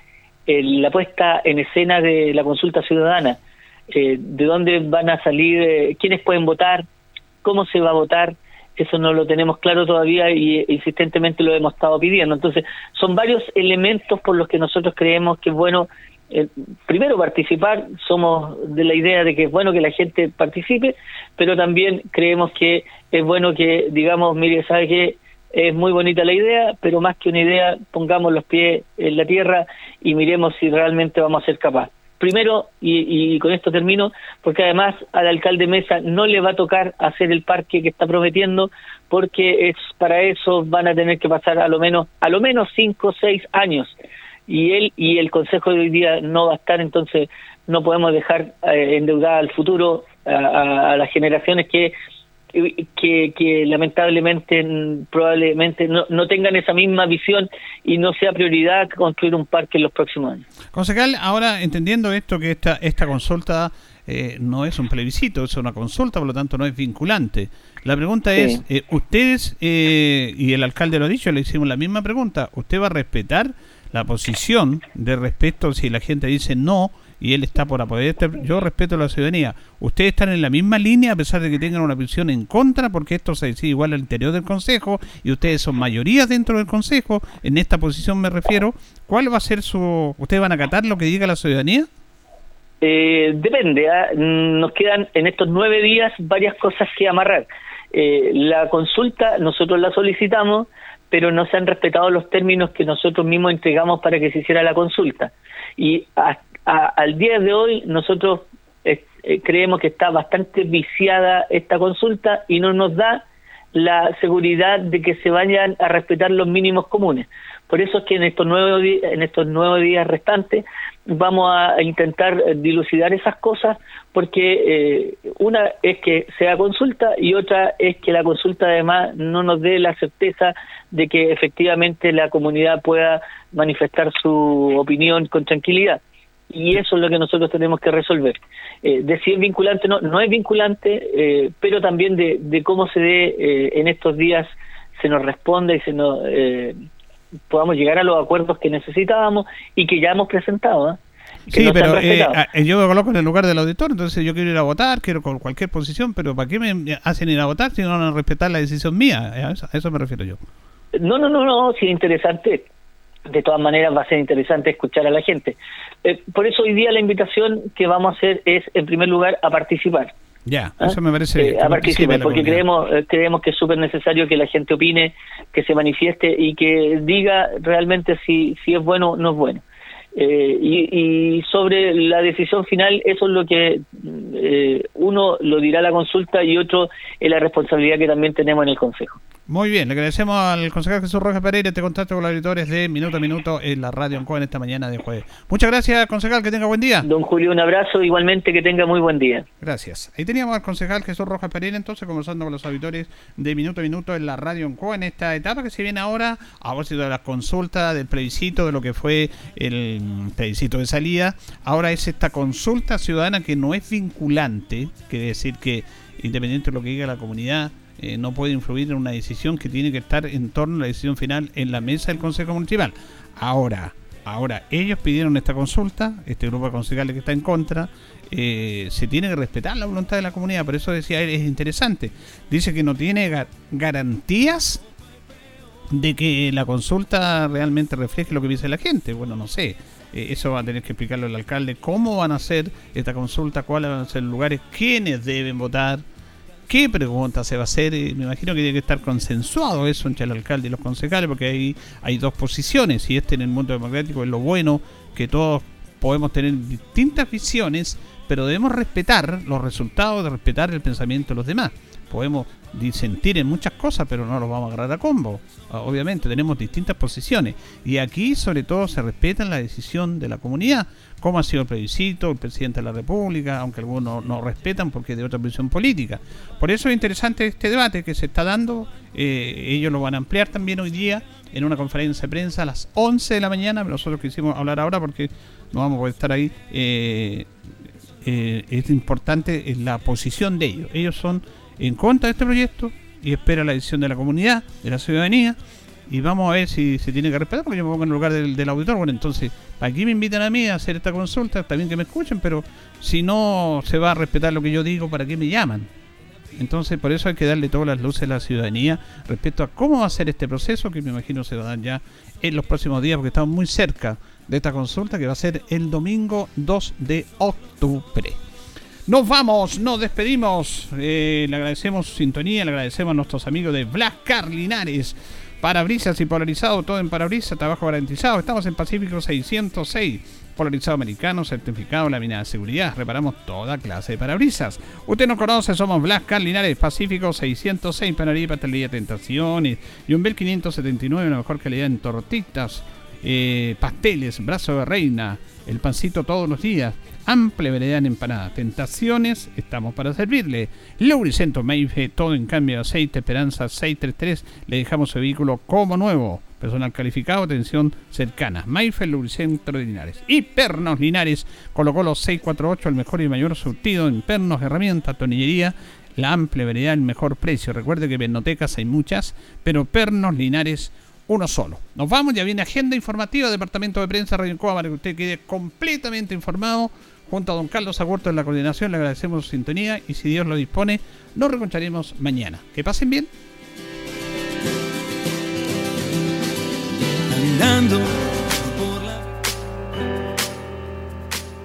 la puesta en escena de la consulta ciudadana, eh, de dónde van a salir, eh, quiénes pueden votar, cómo se va a votar, eso no lo tenemos claro todavía y insistentemente lo hemos estado pidiendo. Entonces, son varios elementos por los que nosotros creemos que es bueno, eh, primero participar, somos de la idea de que es bueno que la gente participe, pero también creemos que es bueno que digamos, mire, ¿sabe qué? Es muy bonita la idea, pero más que una idea, pongamos los pies en la tierra y miremos si realmente vamos a ser capaz. Primero, y, y, con esto termino, porque además al alcalde Mesa no le va a tocar hacer el parque que está prometiendo, porque es para eso van a tener que pasar a lo menos a lo menos cinco o seis años y él y el consejo de hoy día no va a estar, entonces no podemos dejar eh, endeudada al futuro a, a las generaciones que que, que lamentablemente probablemente no, no, tengan esa misma visión y no sea prioridad construir un parque en los próximos años. Concejal, ahora entendiendo esto que esta, esta consulta eh, no es un plebiscito, es una consulta, por lo tanto no es vinculante. La pregunta es, eh, ustedes, eh, y el alcalde lo ha dicho, le hicimos la misma pregunta, ¿usted va a respetar la posición de respeto si la gente dice no y él está por apoyar. Yo respeto la ciudadanía. Ustedes están en la misma línea a pesar de que tengan una visión en contra, porque esto se decide igual al interior del Consejo y ustedes son mayoría dentro del Consejo. En esta posición me refiero. ¿Cuál va a ser su... ¿Ustedes van a acatar lo que diga la ciudadanía? Eh, depende. ¿ah? Nos quedan en estos nueve días varias cosas que amarrar. Eh, la consulta nosotros la solicitamos, pero no se han respetado los términos que nosotros mismos entregamos para que se hiciera la consulta. Y hasta al día de hoy nosotros eh, eh, creemos que está bastante viciada esta consulta y no nos da la seguridad de que se vayan a respetar los mínimos comunes. Por eso es que en estos nueve, en estos nueve días restantes vamos a intentar dilucidar esas cosas porque eh, una es que sea consulta y otra es que la consulta además no nos dé la certeza de que efectivamente la comunidad pueda manifestar su opinión con tranquilidad y eso es lo que nosotros tenemos que resolver. Eh, de si es vinculante no, no es vinculante, eh, pero también de, de cómo se dé eh, en estos días se nos responde y se nos eh, podamos llegar a los acuerdos que necesitábamos y que ya hemos presentado. ¿eh? Sí, pero eh, yo me coloco en el lugar del auditor, entonces yo quiero ir a votar, quiero con cualquier posición, pero ¿para qué me hacen ir a votar si no van a respetar la decisión mía? A eso, a eso me refiero yo. No, no, no, no, sí, interesante de todas maneras va a ser interesante escuchar a la gente. Eh, por eso hoy día la invitación que vamos a hacer es, en primer lugar, a participar. Ya, ¿Ah? eso me parece. Eh, a participar, porque creemos, eh, creemos que es súper necesario que la gente opine, que se manifieste y que diga realmente si, si es bueno o no es bueno. Eh, y, y, sobre la decisión final, eso es lo que eh, uno lo dirá la consulta y otro es la responsabilidad que también tenemos en el Consejo. Muy bien, le agradecemos al concejal Jesús Rojas Pereira este contacto con los auditores de Minuto a Minuto en la Radio Ancoa en esta mañana de jueves. Muchas gracias, concejal, que tenga buen día. Don Julio, un abrazo, igualmente que tenga muy buen día. Gracias. Ahí teníamos al concejal Jesús Rojas Pereira, entonces conversando con los auditores de Minuto a Minuto en la Radio Ancoa en esta etapa que se viene ahora, a propósito de la consulta, del plebiscito, de lo que fue el plebiscito de salida. Ahora es esta consulta ciudadana que no es vinculante, quiere decir que independiente de lo que diga la comunidad, eh, no puede influir en una decisión que tiene que estar en torno a la decisión final en la mesa del Consejo Municipal. Ahora, ahora ellos pidieron esta consulta, este grupo de concejales que está en contra, eh, se tiene que respetar la voluntad de la comunidad, por eso decía es interesante. Dice que no tiene garantías de que la consulta realmente refleje lo que dice la gente. Bueno, no sé. Eh, eso va a tener que explicarlo el alcalde. ¿Cómo van a hacer esta consulta? ¿Cuáles van a ser los lugares? ¿Quiénes deben votar? Qué pregunta se va a hacer. Me imagino que tiene que estar consensuado eso entre el alcalde y los concejales, porque ahí hay dos posiciones, y este en el mundo democrático es lo bueno, que todos podemos tener distintas visiones, pero debemos respetar los resultados, de respetar el pensamiento de los demás. Podemos disentir en muchas cosas, pero no los vamos a agarrar a combo. Ah, obviamente, tenemos distintas posiciones. Y aquí, sobre todo, se respeta la decisión de la comunidad, como ha sido el plebiscito, el presidente de la República, aunque algunos no respetan porque es de otra posición política. Por eso es interesante este debate que se está dando. Eh, ellos lo van a ampliar también hoy día en una conferencia de prensa a las 11 de la mañana. Nosotros quisimos hablar ahora porque no vamos a poder estar ahí. Eh, eh, es importante la posición de ellos. Ellos son en contra de este proyecto y espera la decisión de la comunidad, de la ciudadanía, y vamos a ver si se tiene que respetar, porque yo me pongo en el lugar del, auditor. Bueno, entonces, aquí me invitan a mí a hacer esta consulta? Está bien que me escuchen, pero si no se va a respetar lo que yo digo, ¿para qué me llaman? Entonces, por eso hay que darle todas las luces a la ciudadanía respecto a cómo va a ser este proceso, que me imagino se va a dar ya en los próximos días, porque estamos muy cerca de esta consulta, que va a ser el domingo 2 de octubre. Nos vamos, nos despedimos. Eh, le agradecemos su sintonía, le agradecemos a nuestros amigos de Black Carlinares. Parabrisas y polarizado, todo en parabrisas, trabajo garantizado. Estamos en Pacífico 606. Polarizado americano, certificado, lámina de seguridad. Reparamos toda clase de parabrisas. Usted nos conoce, somos Blas Carlinares, Pacífico 606, panadería pastelería Tentaciones. Y un Bel 579, la mejor calidad en tortitas, eh, pasteles, brazo de reina, el pancito todos los días amplia variedad en empanadas. Tentaciones, estamos para servirle. Lubricento Maife, todo en cambio de aceite, Esperanza 633, le dejamos su vehículo como nuevo. Personal calificado, atención cercana. Maife, Lubricentro de Linares. Y Pernos Linares, colocó los 648, el mejor y mayor surtido en pernos, herramientas, tonillería la amplia variedad, el mejor precio. Recuerde que bibliotecas hay muchas, pero Pernos Linares uno solo. Nos vamos, ya viene agenda informativa, Departamento de Prensa Radio Coa, para que usted quede completamente informado Junto a don Carlos Agurto en la coordinación, le agradecemos su sintonía y si Dios lo dispone, nos reencontraremos mañana. Que pasen bien.